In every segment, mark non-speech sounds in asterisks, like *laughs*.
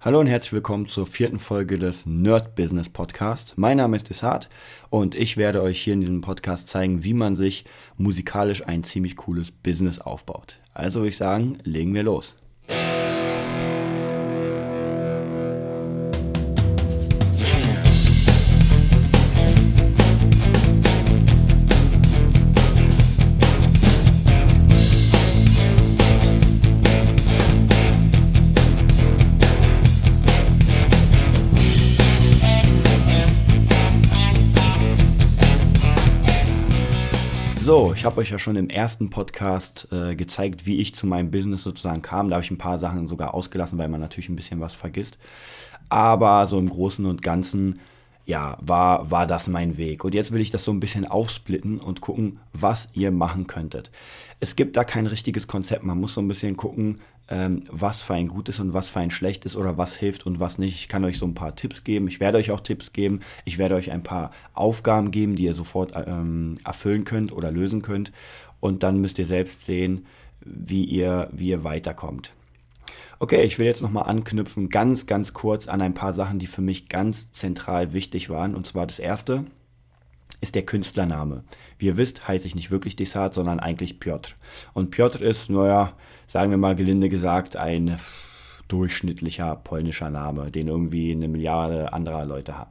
Hallo und herzlich willkommen zur vierten Folge des Nerd Business Podcast. Mein Name ist Desart und ich werde euch hier in diesem Podcast zeigen, wie man sich musikalisch ein ziemlich cooles Business aufbaut. Also würde ich sagen, legen wir los. So, ich habe euch ja schon im ersten Podcast äh, gezeigt, wie ich zu meinem Business sozusagen kam. Da habe ich ein paar Sachen sogar ausgelassen, weil man natürlich ein bisschen was vergisst. Aber so im Großen und Ganzen, ja, war, war das mein Weg. Und jetzt will ich das so ein bisschen aufsplitten und gucken, was ihr machen könntet. Es gibt da kein richtiges Konzept. Man muss so ein bisschen gucken, ähm, was für ein gutes und was für ein schlechtes oder was hilft und was nicht. Ich kann euch so ein paar Tipps geben. Ich werde euch auch Tipps geben. Ich werde euch ein paar Aufgaben geben, die ihr sofort ähm, erfüllen könnt oder lösen könnt. Und dann müsst ihr selbst sehen, wie ihr, wie ihr weiterkommt. Okay, ich will jetzt nochmal anknüpfen, ganz, ganz kurz an ein paar Sachen, die für mich ganz zentral wichtig waren. Und zwar das erste ist der Künstlername. Wie ihr wisst, heiße ich nicht wirklich Desart, sondern eigentlich Piotr. Und Piotr ist, naja, sagen wir mal gelinde gesagt, ein durchschnittlicher polnischer Name, den irgendwie eine Milliarde anderer Leute haben.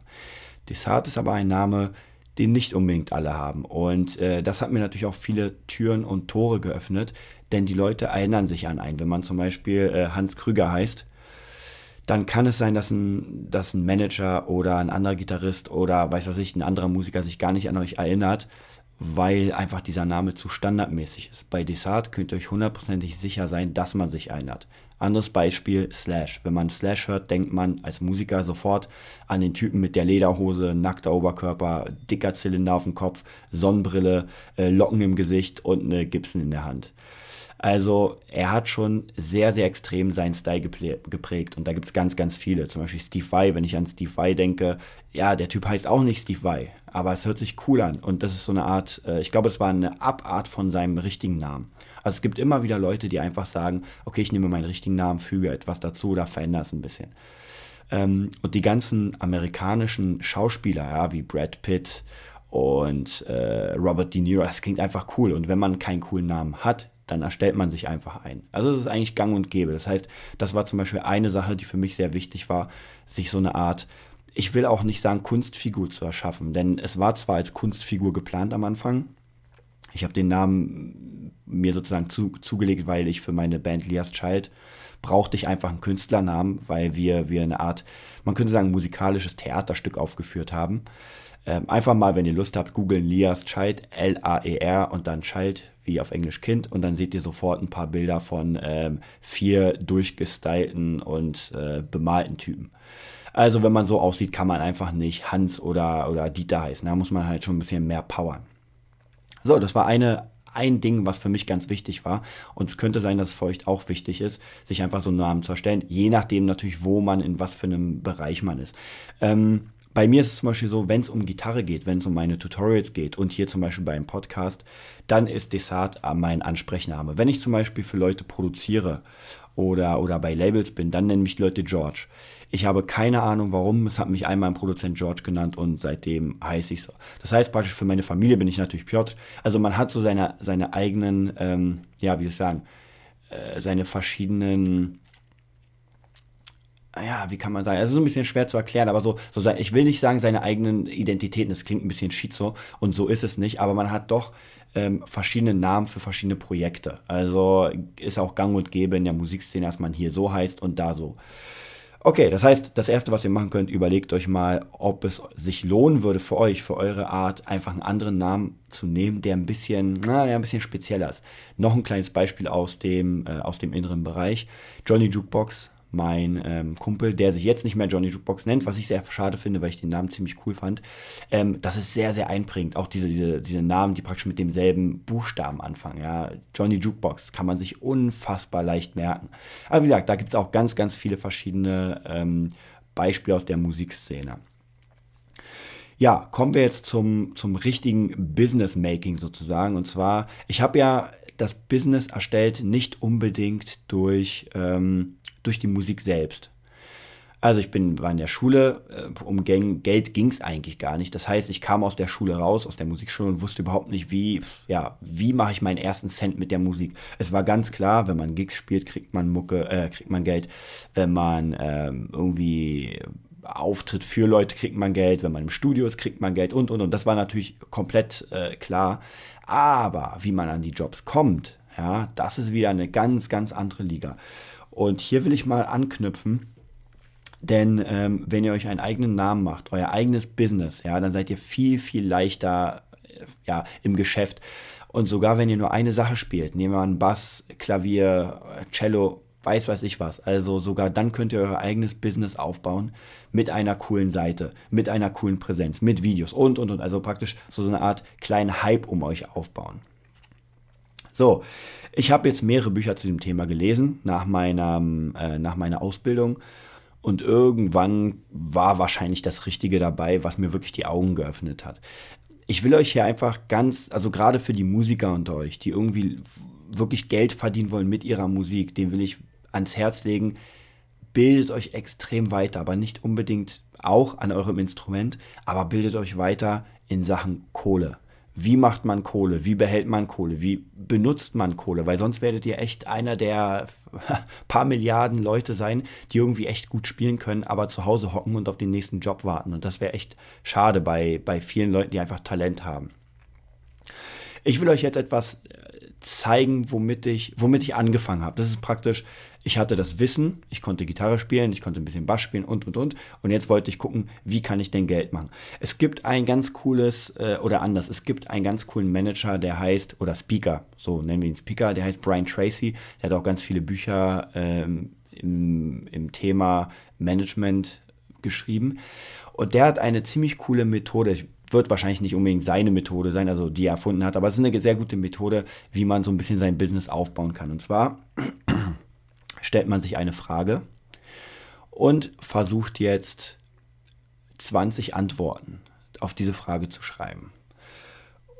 Desart ist aber ein Name, den nicht unbedingt alle haben. Und äh, das hat mir natürlich auch viele Türen und Tore geöffnet, denn die Leute erinnern sich an einen. Wenn man zum Beispiel äh, Hans Krüger heißt, dann kann es sein, dass ein, dass ein Manager oder ein anderer Gitarrist oder weiß was ich, ein anderer Musiker sich gar nicht an euch erinnert, weil einfach dieser Name zu standardmäßig ist. Bei Desart könnt ihr euch hundertprozentig sicher sein, dass man sich erinnert. Anderes Beispiel, Slash. Wenn man Slash hört, denkt man als Musiker sofort an den Typen mit der Lederhose, nackter Oberkörper, dicker Zylinder auf dem Kopf, Sonnenbrille, äh, Locken im Gesicht und eine Gibson in der Hand. Also er hat schon sehr, sehr extrem seinen Style geprägt und da gibt es ganz, ganz viele. Zum Beispiel Steve Vai, wenn ich an Steve Vai denke, ja, der Typ heißt auch nicht Steve Vai, aber es hört sich cool an und das ist so eine Art, äh, ich glaube, es war eine Abart von seinem richtigen Namen. Also es gibt immer wieder Leute, die einfach sagen, okay, ich nehme meinen richtigen Namen, füge etwas dazu oder verändere es ein bisschen. Ähm, und die ganzen amerikanischen Schauspieler, ja, wie Brad Pitt und äh, Robert De Niro, das klingt einfach cool. Und wenn man keinen coolen Namen hat, dann erstellt man sich einfach ein. Also das ist eigentlich gang und gäbe. Das heißt, das war zum Beispiel eine Sache, die für mich sehr wichtig war, sich so eine Art, ich will auch nicht sagen Kunstfigur zu erschaffen, denn es war zwar als Kunstfigur geplant am Anfang. Ich habe den Namen mir sozusagen zu, zugelegt, weil ich für meine Band Lias Child brauchte ich einfach einen Künstlernamen, weil wir, wir eine Art, man könnte sagen, musikalisches Theaterstück aufgeführt haben. Ähm, einfach mal, wenn ihr Lust habt, googeln Lias Child, L-A-E-R und dann Child, wie auf Englisch Kind und dann seht ihr sofort ein paar Bilder von ähm, vier durchgestylten und äh, bemalten Typen. Also wenn man so aussieht, kann man einfach nicht Hans oder, oder Dieter heißen. Da muss man halt schon ein bisschen mehr powern. So, das war eine, ein Ding, was für mich ganz wichtig war. Und es könnte sein, dass es für euch auch wichtig ist, sich einfach so einen Namen zu erstellen. Je nachdem natürlich, wo man, in was für einem Bereich man ist. Ähm, bei mir ist es zum Beispiel so, wenn es um Gitarre geht, wenn es um meine Tutorials geht und hier zum Beispiel beim Podcast, dann ist Desart mein Ansprechname. Wenn ich zum Beispiel für Leute produziere oder, oder bei Labels bin, dann nennen mich Leute George. Ich habe keine Ahnung warum. Es hat mich einmal ein Produzent George genannt und seitdem heiße ich so. Das heißt praktisch für meine Familie bin ich natürlich Piotr. Also man hat so seine, seine eigenen, ähm, ja, wie soll ich sagen, äh, seine verschiedenen ja, wie kann man sagen, es ist ein bisschen schwer zu erklären, aber so, so ich will nicht sagen seine eigenen Identitäten, das klingt ein bisschen schizo und so ist es nicht, aber man hat doch ähm, verschiedene Namen für verschiedene Projekte. Also ist auch gang und gäbe in der Musikszene, dass man hier so heißt und da so. Okay, das heißt, das erste, was ihr machen könnt, überlegt euch mal, ob es sich lohnen würde für euch, für eure Art, einfach einen anderen Namen zu nehmen, der ein bisschen, na, der ein bisschen spezieller ist. Noch ein kleines Beispiel aus dem, äh, aus dem inneren Bereich. Johnny Jukebox mein ähm, Kumpel, der sich jetzt nicht mehr Johnny Jukebox nennt, was ich sehr schade finde, weil ich den Namen ziemlich cool fand. Ähm, das ist sehr, sehr einprägend. Auch diese, diese, diese Namen, die praktisch mit demselben Buchstaben anfangen. Ja? Johnny Jukebox kann man sich unfassbar leicht merken. Aber wie gesagt, da gibt es auch ganz, ganz viele verschiedene ähm, Beispiele aus der Musikszene. Ja, kommen wir jetzt zum, zum richtigen Business-Making sozusagen. Und zwar, ich habe ja das Business erstellt nicht unbedingt durch ähm, durch die Musik selbst. Also ich bin, war in der Schule, äh, um Geld ging es eigentlich gar nicht. Das heißt, ich kam aus der Schule raus, aus der Musikschule und wusste überhaupt nicht, wie, ja, wie mache ich meinen ersten Cent mit der Musik. Es war ganz klar, wenn man Gigs spielt, kriegt man Mucke, äh, kriegt man Geld. Wenn man ähm, irgendwie auftritt für Leute, kriegt man Geld. Wenn man im Studio ist, kriegt man Geld und und und. Das war natürlich komplett äh, klar. Aber wie man an die Jobs kommt, ja, das ist wieder eine ganz, ganz andere Liga. Und hier will ich mal anknüpfen denn ähm, wenn ihr euch einen eigenen Namen macht, euer eigenes Business, ja, dann seid ihr viel, viel leichter äh, ja, im Geschäft. Und sogar wenn ihr nur eine Sache spielt, nehmen wir einen Bass, Klavier, Cello, weiß weiß ich was. Also sogar dann könnt ihr euer eigenes Business aufbauen mit einer coolen Seite, mit einer coolen Präsenz, mit Videos und und und. Also praktisch so eine Art kleinen Hype um euch aufbauen. So, ich habe jetzt mehrere Bücher zu dem Thema gelesen nach, meiner, äh, nach meiner Ausbildung und irgendwann war wahrscheinlich das Richtige dabei, was mir wirklich die Augen geöffnet hat. Ich will euch hier einfach ganz, also gerade für die Musiker unter euch, die irgendwie wirklich Geld verdienen wollen mit ihrer Musik, den will ich ans Herz legen. Bildet euch extrem weiter, aber nicht unbedingt auch an eurem Instrument, aber bildet euch weiter in Sachen Kohle wie macht man Kohle, wie behält man Kohle, wie benutzt man Kohle, weil sonst werdet ihr echt einer der *laughs* paar Milliarden Leute sein, die irgendwie echt gut spielen können, aber zu Hause hocken und auf den nächsten Job warten. Und das wäre echt schade bei, bei vielen Leuten, die einfach Talent haben. Ich will euch jetzt etwas äh, zeigen, womit ich, womit ich angefangen habe. Das ist praktisch ich hatte das Wissen, ich konnte Gitarre spielen, ich konnte ein bisschen Bass spielen und und und. Und jetzt wollte ich gucken, wie kann ich denn Geld machen. Es gibt ein ganz cooles, äh, oder anders, es gibt einen ganz coolen Manager, der heißt, oder Speaker, so nennen wir ihn Speaker, der heißt Brian Tracy. Der hat auch ganz viele Bücher ähm, im, im Thema Management geschrieben. Und der hat eine ziemlich coole Methode. Ich wird wahrscheinlich nicht unbedingt seine Methode sein, also die er erfunden hat, aber es ist eine sehr gute Methode, wie man so ein bisschen sein Business aufbauen kann. Und zwar stellt man sich eine Frage und versucht jetzt 20 Antworten auf diese Frage zu schreiben.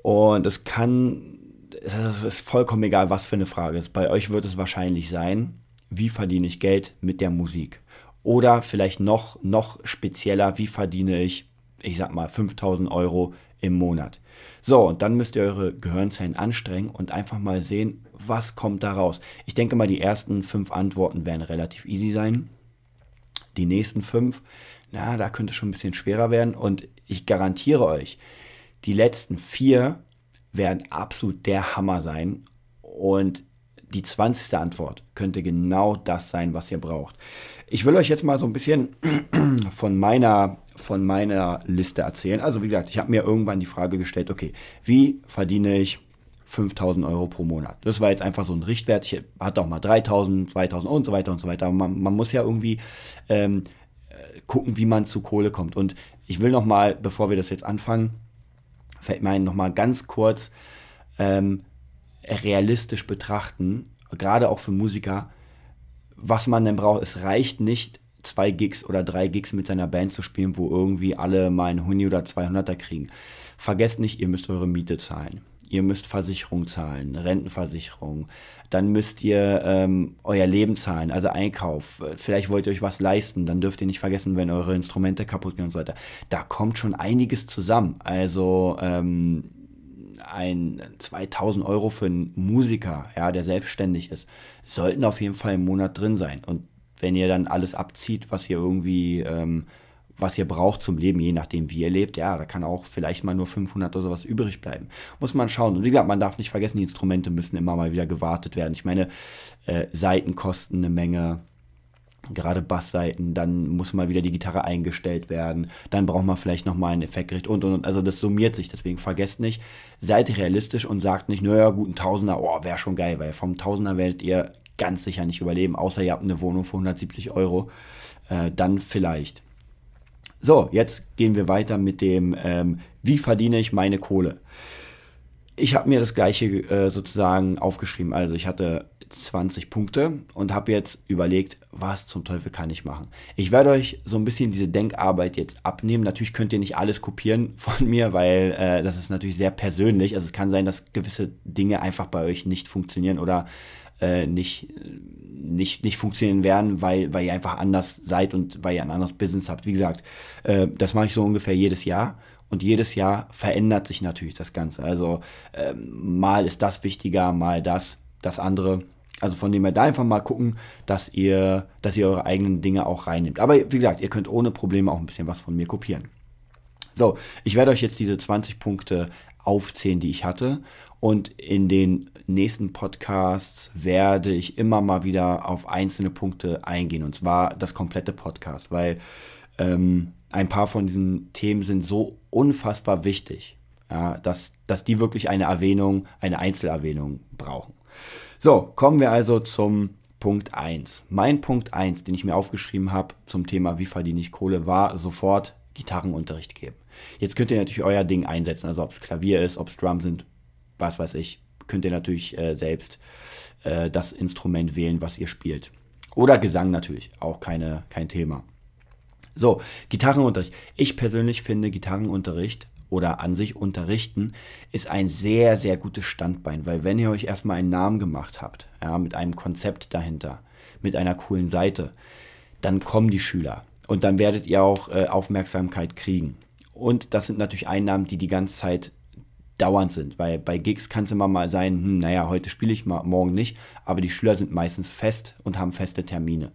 Und es kann, es ist vollkommen egal, was für eine Frage ist. Bei euch wird es wahrscheinlich sein, wie verdiene ich Geld mit der Musik? Oder vielleicht noch, noch spezieller, wie verdiene ich, ich sag mal, 5000 Euro im Monat? So, und dann müsst ihr eure Gehirnzellen anstrengen und einfach mal sehen, was kommt da raus. Ich denke mal, die ersten fünf Antworten werden relativ easy sein. Die nächsten fünf, na, da könnte es schon ein bisschen schwerer werden. Und ich garantiere euch, die letzten vier werden absolut der Hammer sein. Und die 20. Antwort könnte genau das sein, was ihr braucht. Ich will euch jetzt mal so ein bisschen *clears throat* von meiner, von meiner Liste erzählen. Also wie gesagt, ich habe mir irgendwann die Frage gestellt, okay, wie verdiene ich 5000 Euro pro Monat? Das war jetzt einfach so ein Richtwert. Ich hatte auch mal 3000, 2000 und so weiter und so weiter. Man, man muss ja irgendwie ähm, gucken, wie man zu Kohle kommt. Und ich will noch mal, bevor wir das jetzt anfangen, fällt mir ein, noch mal ganz kurz ähm, realistisch betrachten, gerade auch für Musiker, was man denn braucht. Es reicht nicht, zwei Gigs oder drei Gigs mit seiner Band zu spielen, wo irgendwie alle mal einen Huni oder 200er kriegen. Vergesst nicht, ihr müsst eure Miete zahlen. Ihr müsst Versicherung zahlen, Rentenversicherung. Dann müsst ihr ähm, euer Leben zahlen, also Einkauf. Vielleicht wollt ihr euch was leisten, dann dürft ihr nicht vergessen, wenn eure Instrumente kaputt gehen und so weiter. Da kommt schon einiges zusammen. Also ähm, ein 2000 Euro für einen Musiker, ja, der selbstständig ist, sollten auf jeden Fall im Monat drin sein. Und wenn ihr dann alles abzieht, was ihr irgendwie, ähm, was ihr braucht zum Leben, je nachdem wie ihr lebt, ja, da kann auch vielleicht mal nur 500 oder sowas übrig bleiben. Muss man schauen. Und wie gesagt, man darf nicht vergessen, die Instrumente müssen immer mal wieder gewartet werden. Ich meine, äh, Seiten kosten eine Menge gerade Bassseiten, dann muss mal wieder die Gitarre eingestellt werden, dann braucht man vielleicht nochmal ein Effektgericht und und und. Also das summiert sich, deswegen vergesst nicht, seid realistisch und sagt nicht, naja, gut, ein Tausender, oh, wäre schon geil, weil vom Tausender werdet ihr ganz sicher nicht überleben, außer ihr habt eine Wohnung für 170 Euro, äh, dann vielleicht. So, jetzt gehen wir weiter mit dem, ähm, wie verdiene ich meine Kohle? Ich habe mir das gleiche äh, sozusagen aufgeschrieben. Also ich hatte 20 Punkte und habe jetzt überlegt, was zum Teufel kann ich machen. Ich werde euch so ein bisschen diese Denkarbeit jetzt abnehmen. Natürlich könnt ihr nicht alles kopieren von mir, weil äh, das ist natürlich sehr persönlich. Also es kann sein, dass gewisse Dinge einfach bei euch nicht funktionieren oder äh, nicht, nicht, nicht funktionieren werden, weil, weil ihr einfach anders seid und weil ihr ein anderes Business habt. Wie gesagt, äh, das mache ich so ungefähr jedes Jahr. Und jedes Jahr verändert sich natürlich das Ganze. Also ähm, mal ist das wichtiger, mal das, das andere. Also von dem her da einfach mal gucken, dass ihr, dass ihr eure eigenen Dinge auch reinnimmt. Aber wie gesagt, ihr könnt ohne Probleme auch ein bisschen was von mir kopieren. So, ich werde euch jetzt diese 20 Punkte aufzählen, die ich hatte. Und in den nächsten Podcasts werde ich immer mal wieder auf einzelne Punkte eingehen. Und zwar das komplette Podcast, weil ähm, ein paar von diesen Themen sind so unfassbar wichtig, ja, dass, dass die wirklich eine Erwähnung, eine Einzelerwähnung brauchen. So, kommen wir also zum Punkt 1. Mein Punkt 1, den ich mir aufgeschrieben habe zum Thema, wie verdiene ich Kohle, war sofort Gitarrenunterricht geben. Jetzt könnt ihr natürlich euer Ding einsetzen, also ob es Klavier ist, ob es Drum sind, was weiß ich, könnt ihr natürlich äh, selbst äh, das Instrument wählen, was ihr spielt. Oder Gesang natürlich, auch keine, kein Thema. So, Gitarrenunterricht. Ich persönlich finde Gitarrenunterricht oder an sich unterrichten ist ein sehr, sehr gutes Standbein, weil wenn ihr euch erstmal einen Namen gemacht habt, ja, mit einem Konzept dahinter, mit einer coolen Seite, dann kommen die Schüler und dann werdet ihr auch äh, Aufmerksamkeit kriegen. Und das sind natürlich Einnahmen, die die ganze Zeit dauernd sind, weil bei Gigs kann es immer mal sein, hm, naja, heute spiele ich mal, morgen nicht, aber die Schüler sind meistens fest und haben feste Termine.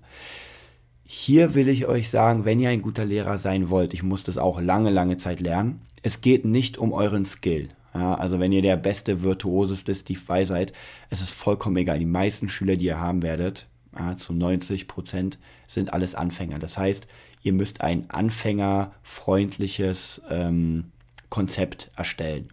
Hier will ich euch sagen, wenn ihr ein guter Lehrer sein wollt, ich muss das auch lange, lange Zeit lernen, es geht nicht um euren Skill. Ja, also wenn ihr der beste, virtuoseste Steve Vai seid, es ist vollkommen egal. Die meisten Schüler, die ihr haben werdet, ja, zu 90 Prozent, sind alles Anfänger. Das heißt, ihr müsst ein anfängerfreundliches ähm, Konzept erstellen.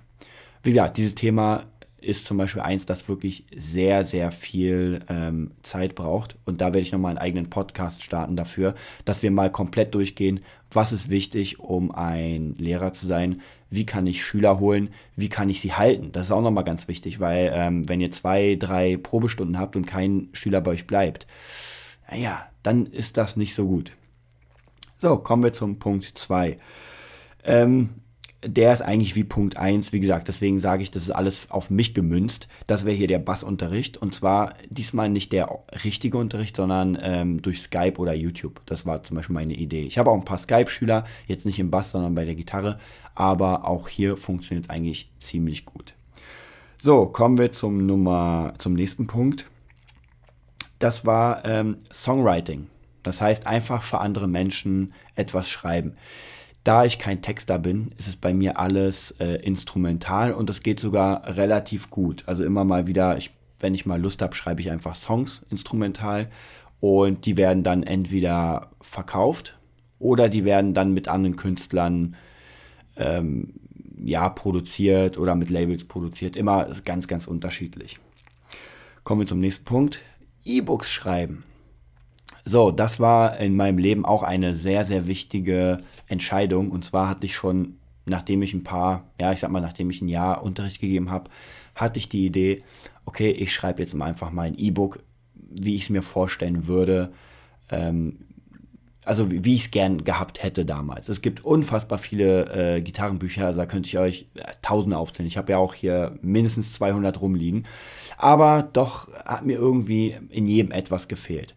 Wie gesagt, dieses Thema ist zum Beispiel eins, das wirklich sehr, sehr viel ähm, Zeit braucht. Und da werde ich nochmal einen eigenen Podcast starten dafür, dass wir mal komplett durchgehen, was ist wichtig, um ein Lehrer zu sein, wie kann ich Schüler holen, wie kann ich sie halten. Das ist auch nochmal ganz wichtig, weil ähm, wenn ihr zwei, drei Probestunden habt und kein Schüler bei euch bleibt, naja, dann ist das nicht so gut. So, kommen wir zum Punkt 2. Ähm, der ist eigentlich wie Punkt 1, wie gesagt, deswegen sage ich, das ist alles auf mich gemünzt. Das wäre hier der Bassunterricht und zwar diesmal nicht der richtige Unterricht, sondern ähm, durch Skype oder YouTube. Das war zum Beispiel meine Idee. Ich habe auch ein paar Skype-Schüler, jetzt nicht im Bass, sondern bei der Gitarre, aber auch hier funktioniert es eigentlich ziemlich gut. So, kommen wir zum Nummer, zum nächsten Punkt. Das war ähm, Songwriting. Das heißt, einfach für andere Menschen etwas schreiben. Da ich kein Texter bin, ist es bei mir alles äh, instrumental und das geht sogar relativ gut. Also immer mal wieder, ich, wenn ich mal Lust habe, schreibe ich einfach Songs instrumental und die werden dann entweder verkauft oder die werden dann mit anderen Künstlern ähm, ja, produziert oder mit Labels produziert. Immer ganz, ganz unterschiedlich. Kommen wir zum nächsten Punkt. E-Books schreiben. So, das war in meinem Leben auch eine sehr, sehr wichtige Entscheidung. Und zwar hatte ich schon, nachdem ich ein paar, ja, ich sag mal, nachdem ich ein Jahr Unterricht gegeben habe, hatte ich die Idee, okay, ich schreibe jetzt mal einfach mal ein E-Book, wie ich es mir vorstellen würde, ähm, also wie, wie ich es gern gehabt hätte damals. Es gibt unfassbar viele äh, Gitarrenbücher, also da könnte ich euch äh, Tausende aufzählen. Ich habe ja auch hier mindestens 200 rumliegen. Aber doch hat mir irgendwie in jedem etwas gefehlt.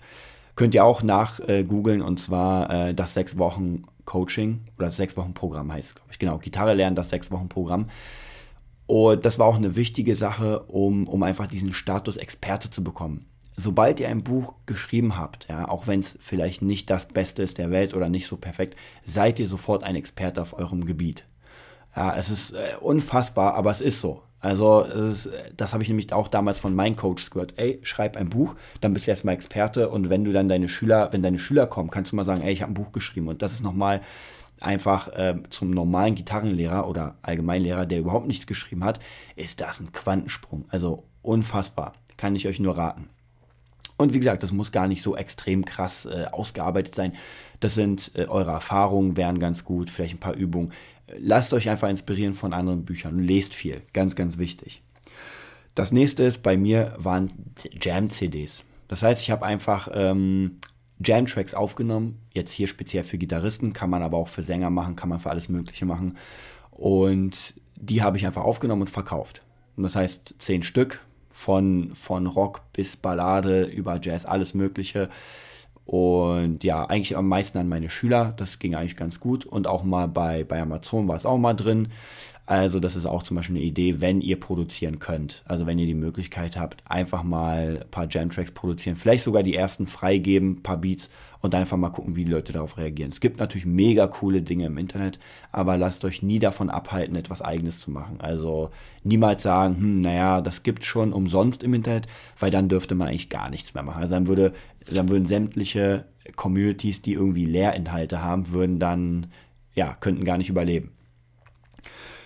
Könnt ihr auch nach äh, googeln und zwar äh, das sechs Wochen Coaching oder das sechs Wochen Programm heißt, glaube ich. Genau, Gitarre lernen, das sechs Wochen Programm. Und das war auch eine wichtige Sache, um, um einfach diesen Status Experte zu bekommen. Sobald ihr ein Buch geschrieben habt, ja, auch wenn es vielleicht nicht das Beste ist der Welt oder nicht so perfekt, seid ihr sofort ein Experte auf eurem Gebiet. Ja, es ist äh, unfassbar, aber es ist so. Also ist, das habe ich nämlich auch damals von meinen Coaches gehört. Ey, schreib ein Buch, dann bist du erstmal Experte und wenn du dann deine Schüler, wenn deine Schüler kommen, kannst du mal sagen, ey, ich habe ein Buch geschrieben und das ist nochmal einfach äh, zum normalen Gitarrenlehrer oder Allgemeinlehrer, der überhaupt nichts geschrieben hat, ist das ein Quantensprung. Also unfassbar. Kann ich euch nur raten. Und wie gesagt, das muss gar nicht so extrem krass äh, ausgearbeitet sein. Das sind äh, eure Erfahrungen, wären ganz gut, vielleicht ein paar Übungen lasst euch einfach inspirieren von anderen Büchern lest viel. Ganz, ganz wichtig. Das nächste ist bei mir waren Jam-CDs. Das heißt, ich habe einfach ähm, Jam-Tracks aufgenommen. Jetzt hier speziell für Gitarristen, kann man aber auch für Sänger machen, kann man für alles Mögliche machen. Und die habe ich einfach aufgenommen und verkauft. Und das heißt, zehn Stück Von, von Rock bis Ballade über Jazz, alles Mögliche. Und ja, eigentlich am meisten an meine Schüler. Das ging eigentlich ganz gut. Und auch mal bei, bei Amazon war es auch mal drin. Also das ist auch zum Beispiel eine Idee, wenn ihr produzieren könnt. Also wenn ihr die Möglichkeit habt, einfach mal ein paar Jam-Tracks produzieren. Vielleicht sogar die ersten freigeben, ein paar Beats und einfach mal gucken, wie die Leute darauf reagieren. Es gibt natürlich mega coole Dinge im Internet, aber lasst euch nie davon abhalten, etwas Eigenes zu machen. Also niemals sagen, hm, naja, das gibt schon umsonst im Internet, weil dann dürfte man eigentlich gar nichts mehr machen. Also dann, würde, dann würden sämtliche Communities, die irgendwie Lehrinhalte haben, würden dann, ja, könnten gar nicht überleben.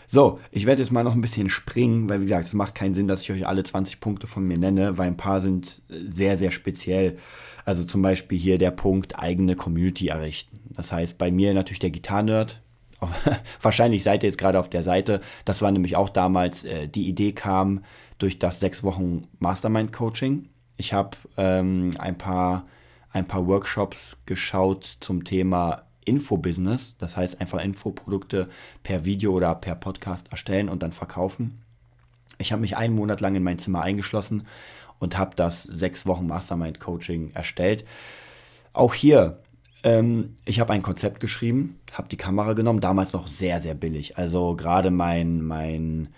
So, ich werde jetzt mal noch ein bisschen springen, weil wie gesagt, es macht keinen Sinn, dass ich euch alle 20 Punkte von mir nenne, weil ein paar sind äh, sehr, sehr speziell. Also zum Beispiel hier der Punkt eigene Community errichten. Das heißt, bei mir natürlich der Gitarrenerd. *laughs* Wahrscheinlich seid ihr jetzt gerade auf der Seite. Das war nämlich auch damals, äh, die Idee kam durch das sechs Wochen Mastermind Coaching. Ich habe ähm, ein, paar, ein paar Workshops geschaut zum Thema Infobusiness, das heißt einfach Infoprodukte per Video oder per Podcast erstellen und dann verkaufen. Ich habe mich einen Monat lang in mein Zimmer eingeschlossen und habe das sechs Wochen Mastermind Coaching erstellt. Auch hier, ähm, ich habe ein Konzept geschrieben, habe die Kamera genommen, damals noch sehr, sehr billig. Also gerade mein, mein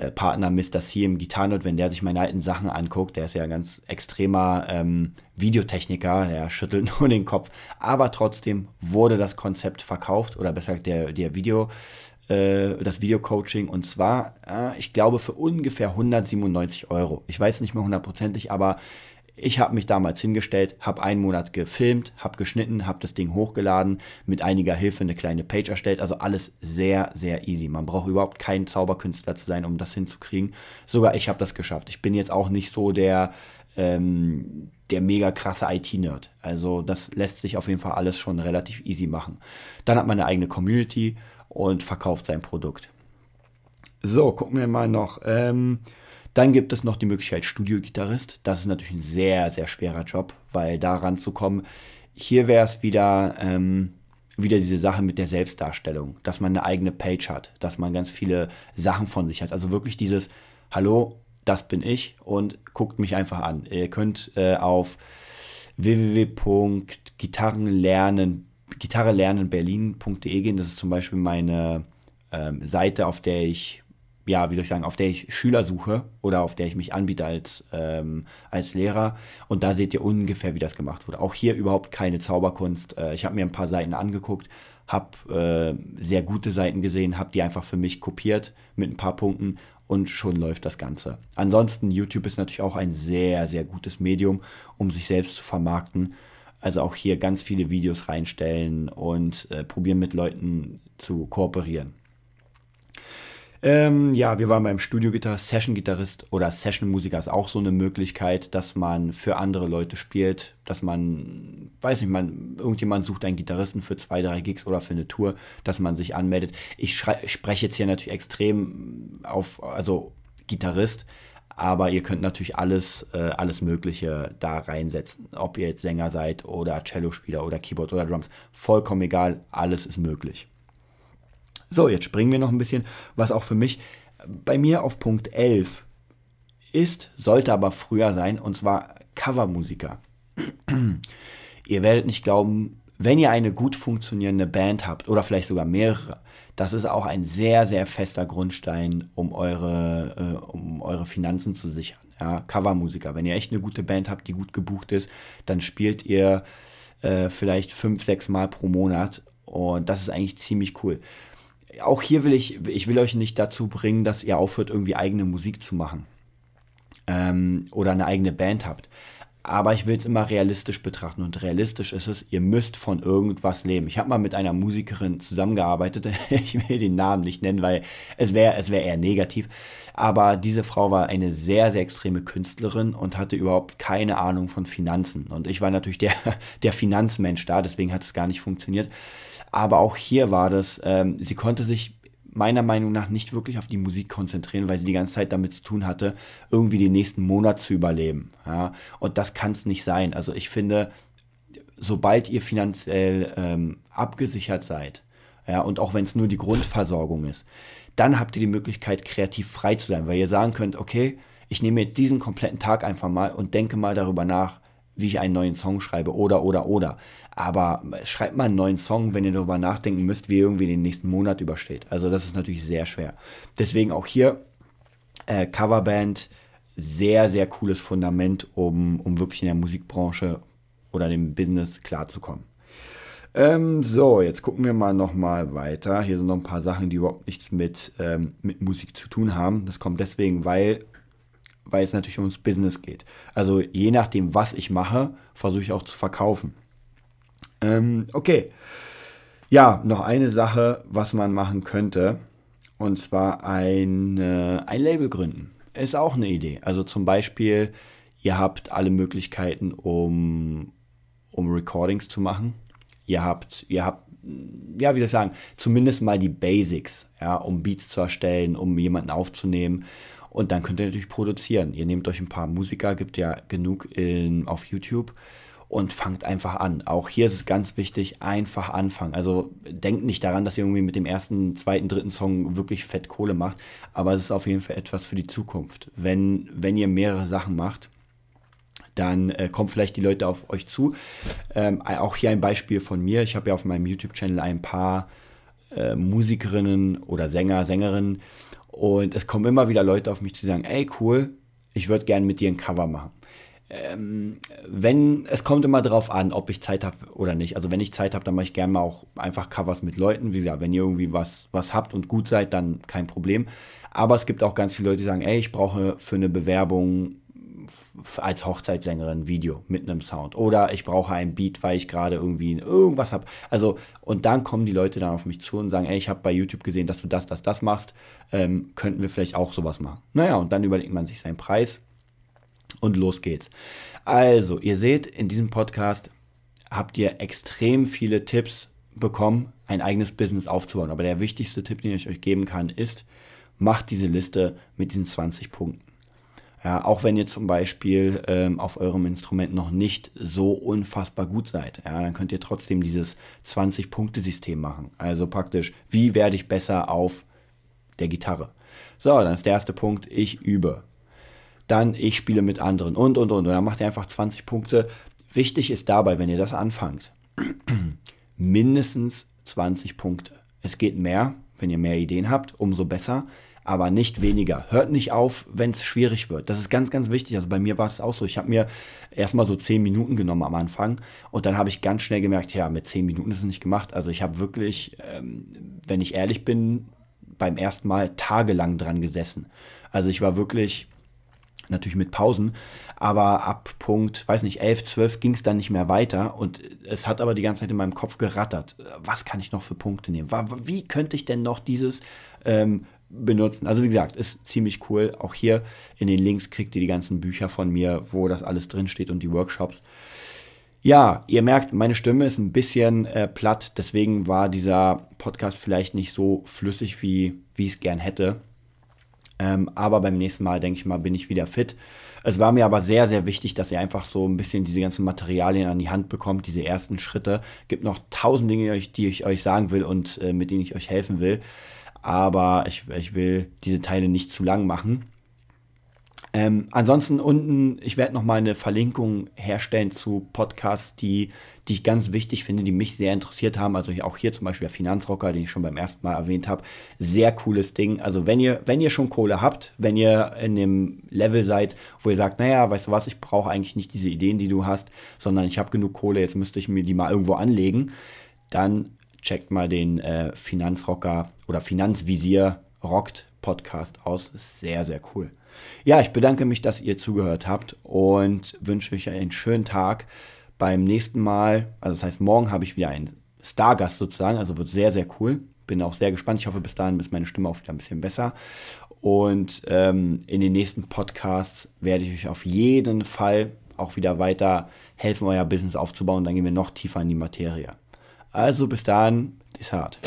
äh, Partner Mr. C im Gitarrenot, wenn der sich meine alten Sachen anguckt, der ist ja ein ganz extremer ähm, Videotechniker, der schüttelt *laughs* nur den Kopf. Aber trotzdem wurde das Konzept verkauft oder besser gesagt der, der Video, äh, das Videocoaching und zwar, äh, ich glaube, für ungefähr 197 Euro. Ich weiß nicht mehr hundertprozentig, aber ich habe mich damals hingestellt, habe einen Monat gefilmt, habe geschnitten, habe das Ding hochgeladen, mit einiger Hilfe eine kleine Page erstellt. Also alles sehr, sehr easy. Man braucht überhaupt kein Zauberkünstler zu sein, um das hinzukriegen. Sogar ich habe das geschafft. Ich bin jetzt auch nicht so der, ähm, der mega krasse IT-Nerd. Also das lässt sich auf jeden Fall alles schon relativ easy machen. Dann hat man eine eigene Community und verkauft sein Produkt. So, gucken wir mal noch. Ähm, dann gibt es noch die Möglichkeit Studiogitarrist. Das ist natürlich ein sehr, sehr schwerer Job, weil da ranzukommen, hier wäre es wieder, ähm, wieder diese Sache mit der Selbstdarstellung, dass man eine eigene Page hat, dass man ganz viele Sachen von sich hat. Also wirklich dieses, hallo, das bin ich und guckt mich einfach an. Ihr könnt äh, auf www.gitarrenlernen gitarrelernenberlin.de gehen. Das ist zum Beispiel meine ähm, Seite, auf der ich ja, wie soll ich sagen, auf der ich Schüler suche oder auf der ich mich anbiete als, ähm, als Lehrer. Und da seht ihr ungefähr, wie das gemacht wurde. Auch hier überhaupt keine Zauberkunst. Äh, ich habe mir ein paar Seiten angeguckt, habe äh, sehr gute Seiten gesehen, habe die einfach für mich kopiert mit ein paar Punkten und schon läuft das Ganze. Ansonsten, YouTube ist natürlich auch ein sehr, sehr gutes Medium, um sich selbst zu vermarkten. Also auch hier ganz viele Videos reinstellen und äh, probieren mit Leuten zu kooperieren. Ähm, ja, wir waren beim Studiogitarrist, Session-Gitarrist oder Session-Musiker ist auch so eine Möglichkeit, dass man für andere Leute spielt, dass man, weiß nicht, man, irgendjemand sucht einen Gitarristen für zwei, drei Gigs oder für eine Tour, dass man sich anmeldet. Ich spreche jetzt hier natürlich extrem auf, also Gitarrist, aber ihr könnt natürlich alles, äh, alles Mögliche da reinsetzen. Ob ihr jetzt Sänger seid oder Cello-Spieler oder Keyboard oder Drums, vollkommen egal, alles ist möglich. So, jetzt springen wir noch ein bisschen, was auch für mich bei mir auf Punkt 11 ist, sollte aber früher sein, und zwar Covermusiker. *clears throat* ihr werdet nicht glauben, wenn ihr eine gut funktionierende Band habt oder vielleicht sogar mehrere, das ist auch ein sehr, sehr fester Grundstein, um eure, äh, um eure Finanzen zu sichern. Ja, Covermusiker. Wenn ihr echt eine gute Band habt, die gut gebucht ist, dann spielt ihr äh, vielleicht fünf, sechs Mal pro Monat und das ist eigentlich ziemlich cool auch hier will ich, ich will euch nicht dazu bringen, dass ihr aufhört, irgendwie eigene Musik zu machen. Ähm, oder eine eigene Band habt. Aber ich will es immer realistisch betrachten. Und realistisch ist es, ihr müsst von irgendwas leben. Ich habe mal mit einer Musikerin zusammengearbeitet. *laughs* Ich will den Namen nicht nennen, weil es wäre es wär eher negativ. Aber diese Frau war eine sehr, sehr extreme Künstlerin und hatte überhaupt keine Ahnung von Finanzen. Und ich war natürlich der, *laughs* der Finanzmensch da, deswegen hat es gar nicht funktioniert. Aber auch hier war das, ähm, sie konnte sich meiner Meinung nach nicht wirklich auf die Musik konzentrieren, weil sie die ganze Zeit damit zu tun hatte, irgendwie den nächsten Monat zu überleben. Ja? Und das kann es nicht sein. Also ich finde, sobald ihr finanziell ähm, abgesichert seid, ja, und auch wenn es nur die Grundversorgung ist, dann habt ihr die Möglichkeit, kreativ frei zu sein, weil ihr sagen könnt, okay, ich nehme jetzt diesen kompletten Tag einfach mal und denke mal darüber nach, wie ich einen neuen Song schreibe oder, oder, oder. Aber schreibt mal einen neuen Song, wenn ihr darüber nachdenken müsst, wie ihr irgendwie den nächsten Monat übersteht. Also das ist natürlich sehr schwer. Deswegen auch hier äh, Coverband, sehr, sehr cooles Fundament, um, um wirklich in der Musikbranche oder dem Business klarzukommen. Ähm, so, jetzt gucken wir mal nochmal weiter. Hier sind noch ein paar Sachen, die überhaupt nichts mit, ähm, mit Musik zu tun haben. Das kommt deswegen, weil, weil es natürlich ums Business geht. Also je nachdem, was ich mache, versuche ich auch zu verkaufen. Ähm, okay. Ja, noch eine Sache, was man machen könnte. Und zwar ein, äh, ein Label gründen. Ist auch eine Idee. Also zum Beispiel, ihr habt alle Möglichkeiten, um, um Recordings zu machen. Ihr habt, ihr habt, ja, wie soll ich sagen, zumindest mal die Basics, ja, um Beats zu erstellen, um jemanden aufzunehmen. Und dann könnt ihr natürlich produzieren. Ihr nehmt euch ein paar Musiker, gibt ja genug in, auf YouTube und fangt einfach an. Auch hier ist es ganz wichtig, einfach anfangen. Also denkt nicht daran, dass ihr irgendwie mit dem ersten, zweiten, dritten Song wirklich fett Kohle macht, aber es ist auf jeden Fall etwas für die Zukunft. Wenn, wenn ihr mehrere Sachen macht, dann äh, kommen vielleicht die Leute auf euch zu. Ähm, auch hier ein Beispiel von mir. Ich habe ja auf meinem YouTube-Channel ein paar äh, Musikerinnen oder Sänger, Sängerinnen und es kommen immer wieder Leute auf mich zu sagen, ey cool, ich würde gerne mit dir ein Cover machen ähm, wenn, es kommt immer darauf an, ob ich Zeit habe oder nicht. Also wenn ich Zeit habe, dann mache ich gerne mal auch einfach Covers mit Leuten. Wie gesagt, wenn ihr irgendwie was, was habt und gut seid, dann kein Problem. Aber es gibt auch ganz viele Leute, die sagen, ey, ich brauche für eine Bewerbung als Hochzeitssängerin ein Video mit einem Sound. Oder ich brauche ein Beat, weil ich gerade irgendwie irgendwas habe. Also, und dann kommen die Leute dann auf mich zu und sagen, ey, ich habe bei YouTube gesehen, dass du das, das, das machst. Ähm, könnten wir vielleicht auch sowas machen. Naja, und dann überlegt man sich seinen Preis und los geht's. Also, ihr seht, in diesem Podcast habt ihr extrem viele Tipps bekommen, ein eigenes Business aufzubauen. Aber der wichtigste Tipp, den ich euch geben kann, ist, macht diese Liste mit diesen 20 Punkten. Ja, auch wenn ihr zum Beispiel ähm, auf eurem Instrument noch nicht so unfassbar gut seid, ja, dann könnt ihr trotzdem dieses 20-Punkte-System machen. Also praktisch, wie werde ich besser auf der Gitarre? So, dann ist der erste Punkt, ich übe dann ich spiele mit anderen und, und, und. Und dann macht ihr einfach 20 Punkte. Wichtig ist dabei, wenn ihr das anfangt, *clears throat* mindestens 20 Punkte. Es geht mehr, wenn ihr mehr Ideen habt, umso besser, aber nicht weniger. Hört nicht auf, wenn es schwierig wird. Das ist ganz, ganz wichtig. Also bei mir war es auch so. Ich habe mir erstmal so 10 Minuten genommen am Anfang und dann habe ich ganz schnell gemerkt, ja, mit 10 Minuten ist es nicht gemacht. Also ich habe wirklich, ähm, wenn ich ehrlich bin, beim ersten Mal tagelang dran gesessen. Also ich war wirklich natürlich mit Pausen, aber ab Punkt, weiß nicht, 11, 12 ging es dann nicht mehr weiter und es hat aber die ganze Zeit in meinem Kopf gerattert. Was kann ich noch für Punkte nehmen? Wie könnte ich denn noch dieses ähm, benutzen? Also wie gesagt, ist ziemlich cool. Auch hier in den Links kriegt ihr die ganzen Bücher von mir, wo das alles drinsteht und die Workshops. Ja, ihr merkt, meine Stimme ist ein bisschen äh, platt, deswegen war dieser Podcast vielleicht nicht so flüssig, wie, wie ich es gern hätte. Ähm, aber beim nächsten Mal, denke ich mal, bin ich wieder fit. Es war mir aber sehr, sehr wichtig, dass ihr einfach so ein bisschen diese ganzen Materialien an die Hand bekommt, diese ersten Schritte. Gibt noch tausend Dinge, die ich euch sagen will und äh, mit denen ich euch helfen will. Aber ich, ich will diese Teile nicht zu lang machen. Ähm, ansonsten unten, ich werde noch mal eine Verlinkung herstellen zu Podcasts, die, die ich ganz wichtig finde, die mich sehr interessiert haben. Also auch hier zum Beispiel der Finanzrocker, den ich schon beim ersten Mal erwähnt habe. Sehr cooles Ding. Also wenn ihr, wenn ihr schon Kohle habt, wenn ihr in dem Level seid, wo ihr sagt, naja, weißt du was, ich brauche eigentlich nicht diese Ideen, die du hast, sondern ich habe genug Kohle, jetzt müsste ich mir die mal irgendwo anlegen, dann checkt mal den äh, Finanzrocker oder Finanzvisier rockt Podcast aus. Ist sehr, sehr cool. Ja, ich bedanke mich, dass ihr zugehört habt und wünsche euch einen schönen Tag. Beim nächsten Mal, also das heißt, morgen habe ich wieder einen Stargast sozusagen, also wird sehr, sehr cool. Bin auch sehr gespannt. Ich hoffe, bis dahin ist meine Stimme auch wieder ein bisschen besser. Und ähm, in den nächsten Podcasts werde ich euch auf jeden Fall auch wieder weiter helfen, euer Business aufzubauen. Dann gehen wir noch tiefer in die Materie. Also bis dahin, ist hart.